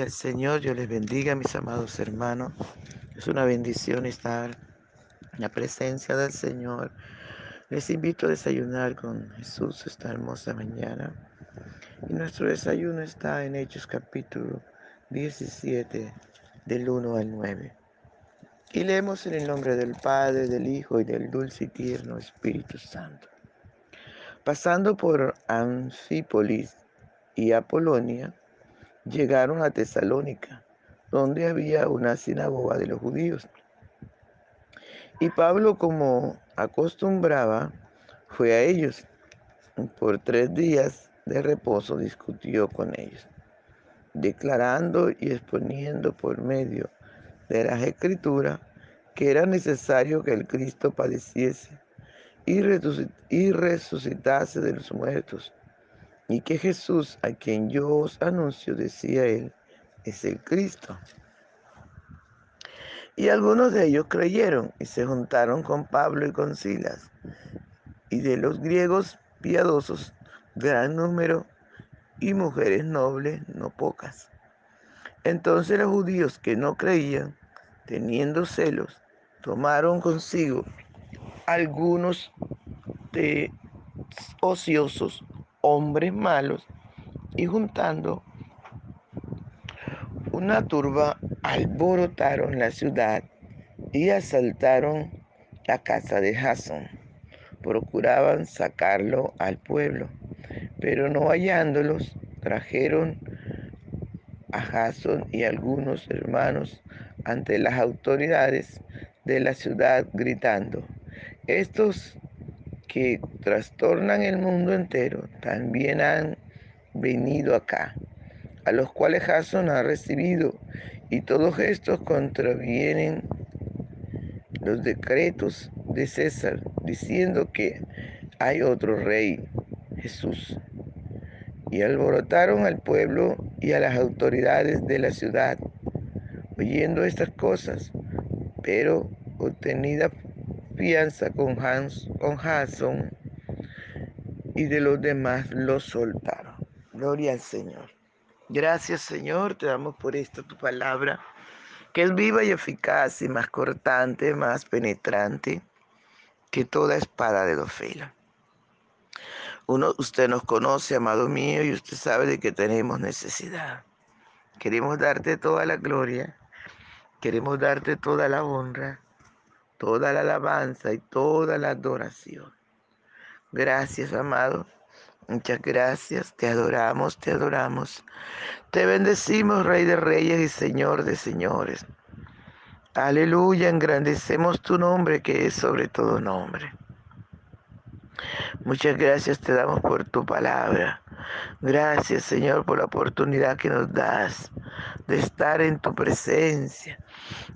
Al Señor, Dios les bendiga, mis amados hermanos. Es una bendición estar en la presencia del Señor. Les invito a desayunar con Jesús esta hermosa mañana. Y nuestro desayuno está en Hechos capítulo 17, del 1 al 9. Y leemos en el nombre del Padre, del Hijo y del dulce y tierno Espíritu Santo. Pasando por Anfípolis y Apolonia, llegaron a Tesalónica, donde había una sinagoga de los judíos. Y Pablo, como acostumbraba, fue a ellos. Por tres días de reposo discutió con ellos, declarando y exponiendo por medio de las escrituras que era necesario que el Cristo padeciese y resucitase de los muertos y que Jesús, a quien yo os anuncio, decía él, es el Cristo. Y algunos de ellos creyeron y se juntaron con Pablo y con Silas. Y de los griegos piadosos, gran número, y mujeres nobles, no pocas. Entonces los judíos que no creían, teniendo celos, tomaron consigo algunos de ociosos hombres malos y juntando una turba alborotaron la ciudad y asaltaron la casa de Jason. Procuraban sacarlo al pueblo, pero no hallándolos, trajeron a Jason y algunos hermanos ante las autoridades de la ciudad gritando, estos que trastornan el mundo entero también han venido acá, a los cuales Jason ha recibido, y todos estos contravienen los decretos de César, diciendo que hay otro rey, Jesús. Y alborotaron al pueblo y a las autoridades de la ciudad, oyendo estas cosas, pero obtenida con, Hans, con Jason y de los demás los soltaron. Gloria al Señor. Gracias Señor, te damos por esta tu palabra, que es viva y eficaz y más cortante, más penetrante que toda espada de dos filos. Uno, usted nos conoce, amado mío, y usted sabe de que tenemos necesidad. Queremos darte toda la gloria, queremos darte toda la honra, toda la alabanza y toda la adoración. Gracias, amado. Muchas gracias. Te adoramos, te adoramos. Te bendecimos, Rey de Reyes y Señor de Señores. Aleluya, engrandecemos tu nombre que es sobre todo nombre. Muchas gracias te damos por tu palabra. Gracias Señor por la oportunidad que nos das de estar en tu presencia.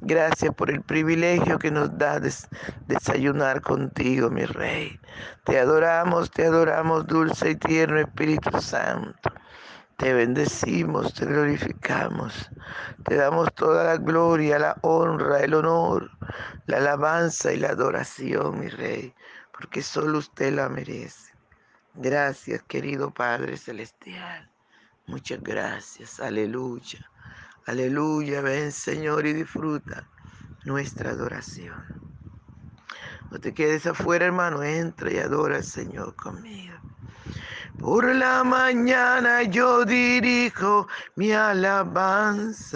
Gracias por el privilegio que nos das de desayunar contigo, mi Rey. Te adoramos, te adoramos, dulce y tierno Espíritu Santo. Te bendecimos, te glorificamos, te damos toda la gloria, la honra, el honor, la alabanza y la adoración, mi Rey, porque solo usted la merece. Gracias, querido Padre Celestial. Muchas gracias. Aleluya. Aleluya. Ven, Señor, y disfruta nuestra adoración. No te quedes afuera, hermano. Entra y adora al Señor conmigo. Por la mañana yo dirijo mi alabanza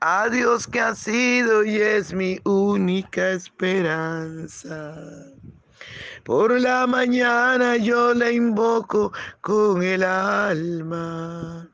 a Dios que ha sido y es mi única esperanza. Por la mañana yo le invoco con el alma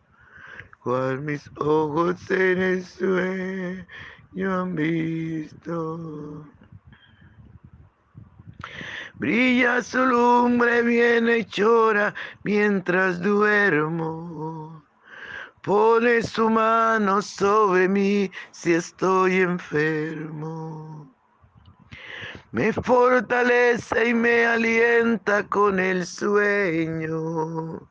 Cual mis ojos en el sueño han visto. Brilla su lumbre bien hechora mientras duermo. Pone su mano sobre mí si estoy enfermo me fortalece y me alienta con el sueño.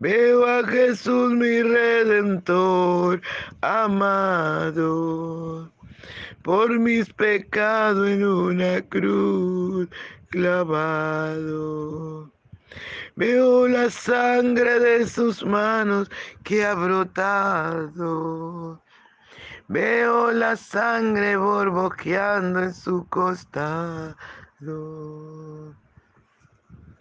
Veo a Jesús mi redentor amado por mis pecados en una cruz clavado. Veo la sangre de sus manos que ha brotado. Veo la sangre borboqueando en su costado.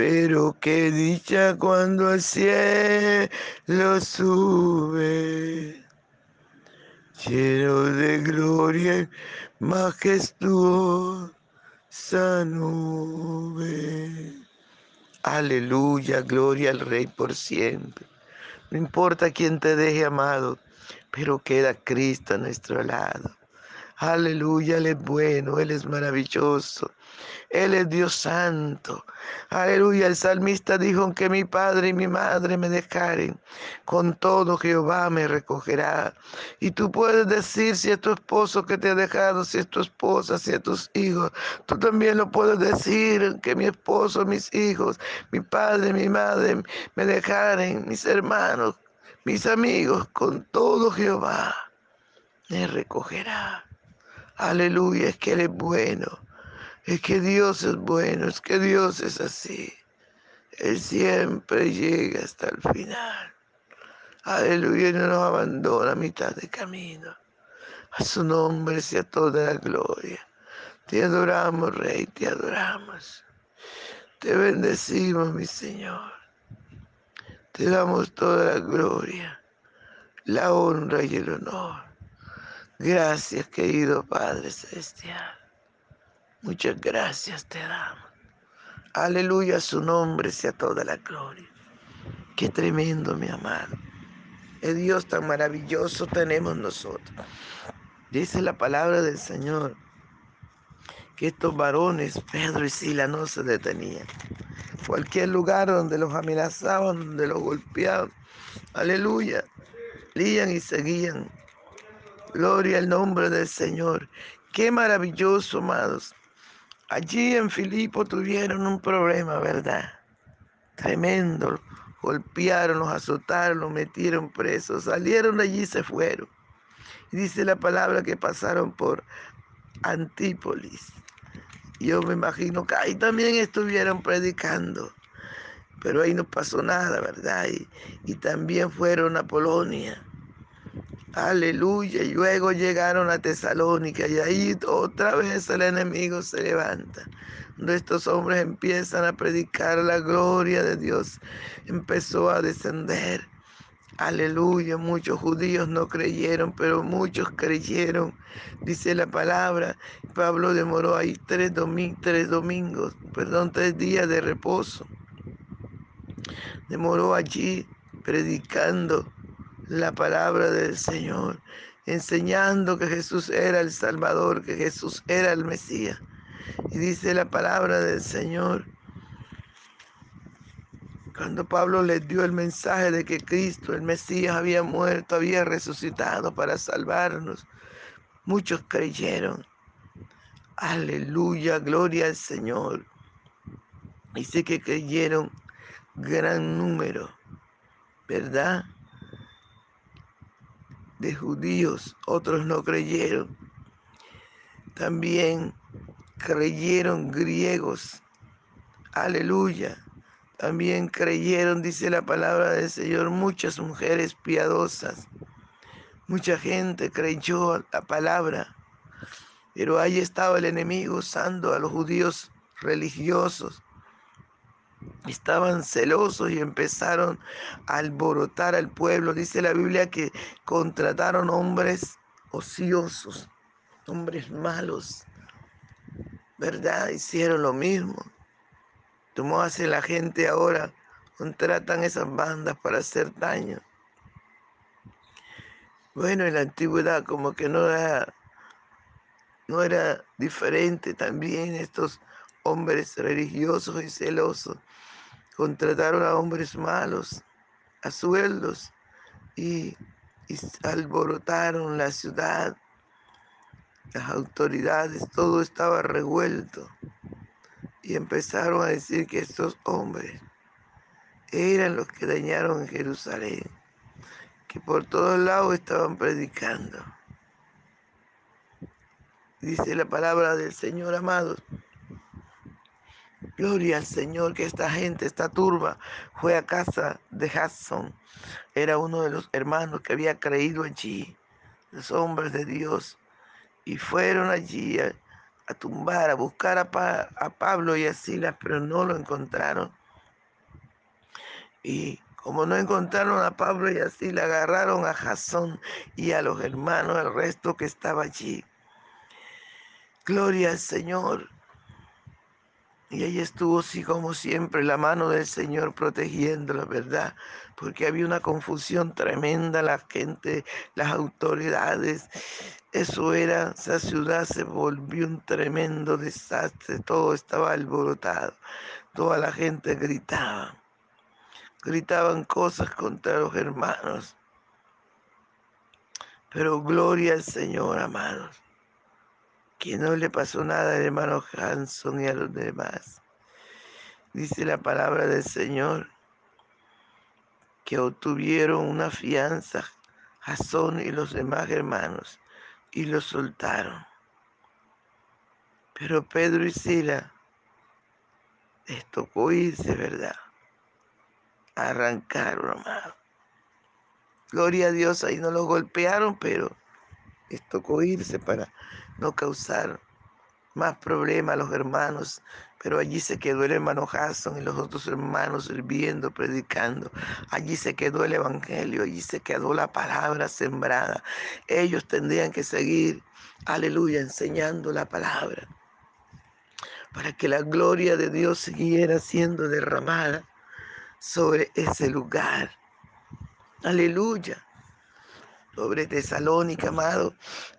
Pero qué dicha cuando al cielo sube, lleno de gloria y majestuosa nube. Aleluya, gloria al Rey por siempre. No importa quién te deje amado, pero queda Cristo a nuestro lado. Aleluya, Él es bueno, Él es maravilloso. Él es Dios santo. Aleluya. El salmista dijo que mi padre y mi madre me dejaren. Con todo Jehová me recogerá. Y tú puedes decir si es tu esposo que te ha dejado, si es tu esposa, si es tus hijos. Tú también lo puedes decir que mi esposo, mis hijos, mi padre, mi madre me dejaren, mis hermanos, mis amigos. Con todo Jehová me recogerá. Aleluya, es que Él es bueno. Es que Dios es bueno, es que Dios es así. Él siempre llega hasta el final. Aleluya, no nos abandona a mitad de camino. A su nombre sea toda la gloria. Te adoramos, Rey, te adoramos. Te bendecimos, mi Señor. Te damos toda la gloria, la honra y el honor. Gracias, querido Padre Celestial. Muchas gracias te damos. Aleluya, su nombre sea toda la gloria. Qué tremendo, mi amado. El Dios tan maravilloso tenemos nosotros. Dice la palabra del Señor que estos varones, Pedro y Sila, no se detenían. Cualquier lugar donde los amenazaban, donde los golpeaban. Aleluya. Lían y seguían. Gloria al nombre del Señor. Qué maravilloso, amados. Allí en Filipo tuvieron un problema, ¿verdad? Tremendo. Golpearon, los azotaron, los metieron presos. Salieron de allí y se fueron. Y dice la palabra que pasaron por Antípolis. Yo me imagino que ahí también estuvieron predicando. Pero ahí no pasó nada, ¿verdad? Y, y también fueron a Polonia. Aleluya. Y luego llegaron a Tesalónica y ahí otra vez el enemigo se levanta. Estos hombres empiezan a predicar la gloria de Dios, empezó a descender. Aleluya, muchos judíos no creyeron, pero muchos creyeron. Dice la palabra, Pablo demoró ahí tres, tres domingos, perdón, tres días de reposo. Demoró allí predicando la palabra del Señor, enseñando que Jesús era el Salvador, que Jesús era el Mesías. Y dice la palabra del Señor, cuando Pablo les dio el mensaje de que Cristo, el Mesías, había muerto, había resucitado para salvarnos, muchos creyeron. Aleluya, gloria al Señor. Dice que creyeron gran número, ¿verdad? De judíos, otros no creyeron. También creyeron griegos. Aleluya. También creyeron, dice la palabra del Señor, muchas mujeres piadosas. Mucha gente creyó la palabra. Pero ahí estaba el enemigo usando a los judíos religiosos estaban celosos y empezaron a alborotar al pueblo. Dice la Biblia que contrataron hombres ociosos, hombres malos, ¿verdad? Hicieron lo mismo. ¿Cómo hace la gente ahora? Contratan esas bandas para hacer daño. Bueno, en la antigüedad como que no era, no era diferente también estos hombres religiosos y celosos contrataron a hombres malos a sueldos y, alborotaron la ciudad, las autoridades, todo estaba revuelto y empezaron a decir que estos hombres eran los que dañaron Jerusalén, que por todos lados estaban predicando. Dice la palabra del Señor, amados, Gloria al Señor que esta gente, esta turba, fue a casa de Hasson. Era uno de los hermanos que había creído allí, los hombres de Dios. Y fueron allí a, tumbar, a buscar a, a, Pablo y a Silas, pero no lo encontraron. Y como no encontraron a Pablo y a Silas, agarraron a Jasón y a los hermanos, el resto que estaba allí. Gloria al Señor. Y ahí estuvo, sí, como siempre, la mano del Señor protegiendo la ¿verdad? Porque había una confusión tremenda, la gente, las autoridades. Eso era, esa ciudad se volvió un tremendo desastre, todo estaba alborotado, toda la gente gritaba, gritaban cosas contra los hermanos. Pero gloria al Señor, amados que no le pasó nada al hermano Hanson y a los demás. Dice la palabra del Señor que obtuvieron una fianza Jasón y los demás hermanos y los soltaron. Pero Pedro y Sila les tocó irse, ¿verdad? Arrancaron, amado. Gloria a Dios, ahí no los golpearon, pero les tocó irse para no causar más problemas a los hermanos, pero allí se quedó el hermano Jason y los otros hermanos sirviendo, predicando. Allí se quedó el Evangelio, allí se quedó la palabra sembrada. Ellos tendrían que seguir, aleluya, enseñando la palabra, para que la gloria de Dios siguiera siendo derramada sobre ese lugar. Aleluya. Sobre Tesalónica, amado.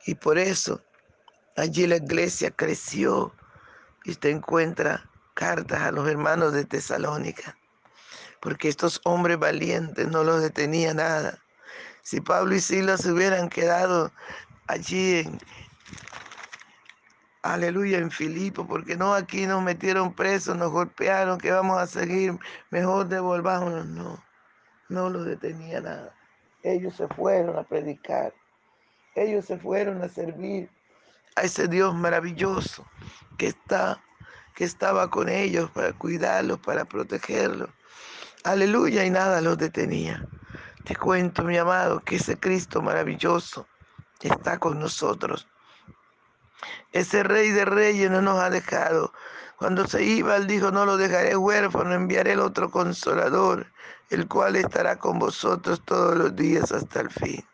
Y por eso Allí la iglesia creció y usted encuentra cartas a los hermanos de Tesalónica, porque estos hombres valientes no los detenía nada. Si Pablo y Silas hubieran quedado allí en, aleluya, en Filipo, porque no aquí nos metieron presos, nos golpearon, que vamos a seguir, mejor devolvámonos, no, no los detenía nada. Ellos se fueron a predicar, ellos se fueron a servir a ese Dios maravilloso que está que estaba con ellos para cuidarlos, para protegerlos. Aleluya, y nada los detenía. Te cuento, mi amado, que ese Cristo maravilloso está con nosotros. Ese Rey de Reyes no nos ha dejado. Cuando se iba, él dijo, no lo dejaré huérfano, enviaré el otro consolador, el cual estará con vosotros todos los días hasta el fin.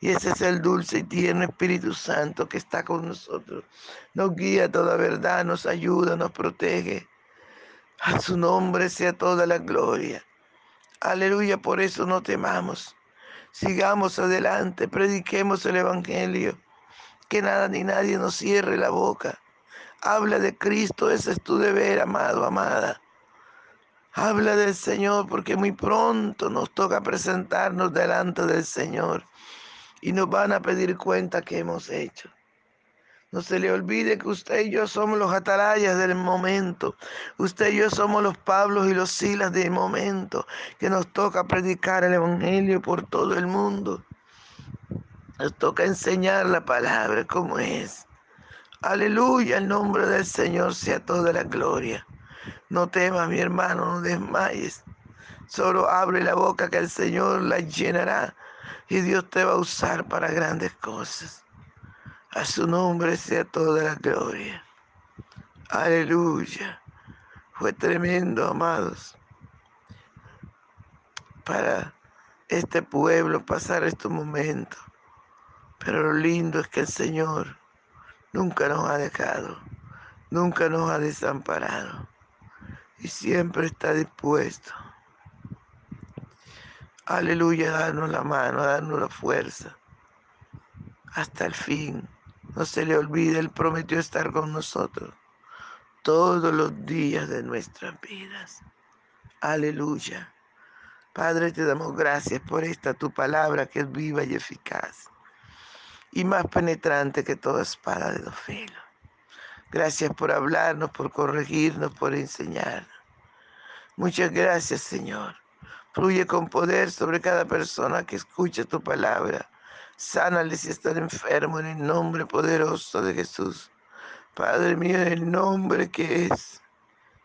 Y ese es el dulce y tierno Espíritu Santo que está con nosotros. Nos guía toda verdad, nos ayuda, nos protege. A su nombre sea toda la gloria. Aleluya, por eso no temamos. Sigamos adelante, prediquemos el Evangelio. Que nada ni nadie nos cierre la boca. Habla de Cristo, ese es tu deber, amado, amada. Habla del Señor porque muy pronto nos toca presentarnos delante del Señor y nos van a pedir cuenta que hemos hecho. No se le olvide que usted y yo somos los atalayas del momento. Usted y yo somos los Pablos y los Silas del momento que nos toca predicar el Evangelio por todo el mundo. Nos toca enseñar la palabra como es. Aleluya, el nombre del Señor sea toda la gloria. No temas, mi hermano, no desmayes. Solo abre la boca que el Señor la llenará y Dios te va a usar para grandes cosas. A su nombre sea toda la gloria. Aleluya. Fue tremendo, amados, para este pueblo pasar estos momentos. Pero lo lindo es que el Señor nunca nos ha dejado, nunca nos ha desamparado y siempre está dispuesto. Aleluya, darnos la mano, darnos la fuerza hasta el fin. No se le olvide, Él prometió estar con nosotros todos los días de nuestras vidas. Aleluya. Padre, te damos gracias por esta tu palabra que es viva y eficaz y más penetrante que toda espada de dos filos. Gracias por hablarnos, por corregirnos, por enseñarnos. Muchas gracias, Señor. Fluye con poder sobre cada persona que escucha tu palabra Sánale si están enfermos en el nombre poderoso de Jesús. Padre mío, en el nombre que es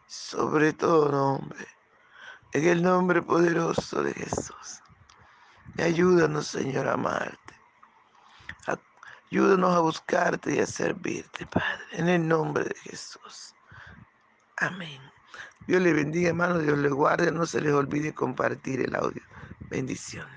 sobre todo nombre. En el nombre poderoso de Jesús. Ayúdanos, Señor, a amarte. Ayúdanos a buscarte y a servirte, Padre. En el nombre de Jesús. Amén. Dios le bendiga, hermano. Dios le guarde. No se les olvide compartir el audio. Bendiciones.